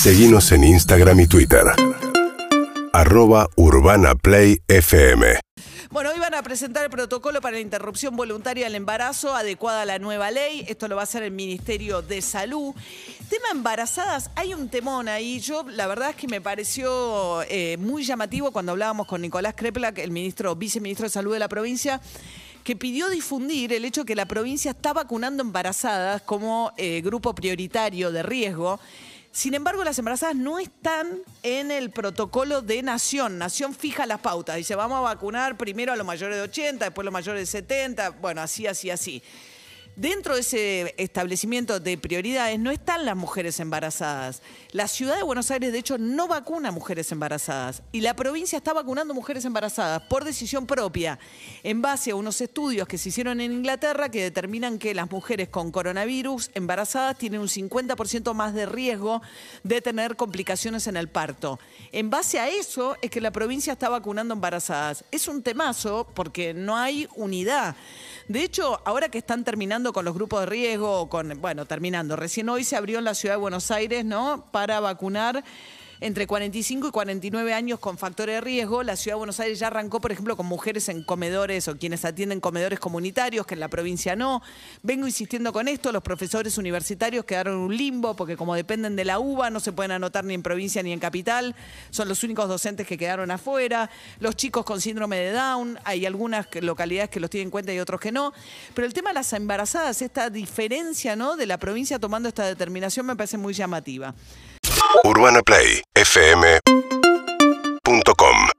Seguimos en Instagram y Twitter. Arroba Urbana FM. Bueno, hoy van a presentar el protocolo para la interrupción voluntaria del embarazo adecuada a la nueva ley. Esto lo va a hacer el Ministerio de Salud. Tema embarazadas, hay un temón ahí. Yo, la verdad es que me pareció eh, muy llamativo cuando hablábamos con Nicolás Kreplak, el ministro, viceministro de Salud de la provincia que pidió difundir el hecho que la provincia está vacunando embarazadas como eh, grupo prioritario de riesgo. Sin embargo, las embarazadas no están en el protocolo de Nación. Nación fija las pautas. Dice, vamos a vacunar primero a los mayores de 80, después a los mayores de 70, bueno, así, así, así. Dentro de ese establecimiento de prioridades no están las mujeres embarazadas. La ciudad de Buenos Aires, de hecho, no vacuna mujeres embarazadas. Y la provincia está vacunando mujeres embarazadas por decisión propia, en base a unos estudios que se hicieron en Inglaterra que determinan que las mujeres con coronavirus embarazadas tienen un 50% más de riesgo de tener complicaciones en el parto. En base a eso es que la provincia está vacunando embarazadas. Es un temazo porque no hay unidad. De hecho, ahora que están terminando con los grupos de riesgo, con, bueno, terminando, recién hoy se abrió en la ciudad de Buenos Aires, ¿no? Para vacunar entre 45 y 49 años con factores de riesgo. La ciudad de Buenos Aires ya arrancó, por ejemplo, con mujeres en comedores o quienes atienden comedores comunitarios, que en la provincia no. Vengo insistiendo con esto, los profesores universitarios quedaron en un limbo porque como dependen de la UBA no se pueden anotar ni en provincia ni en capital, son los únicos docentes que quedaron afuera. Los chicos con síndrome de Down, hay algunas localidades que los tienen en cuenta y otros que no. Pero el tema de las embarazadas, esta diferencia ¿no? de la provincia tomando esta determinación me parece muy llamativa. UrbanaPlayFM.com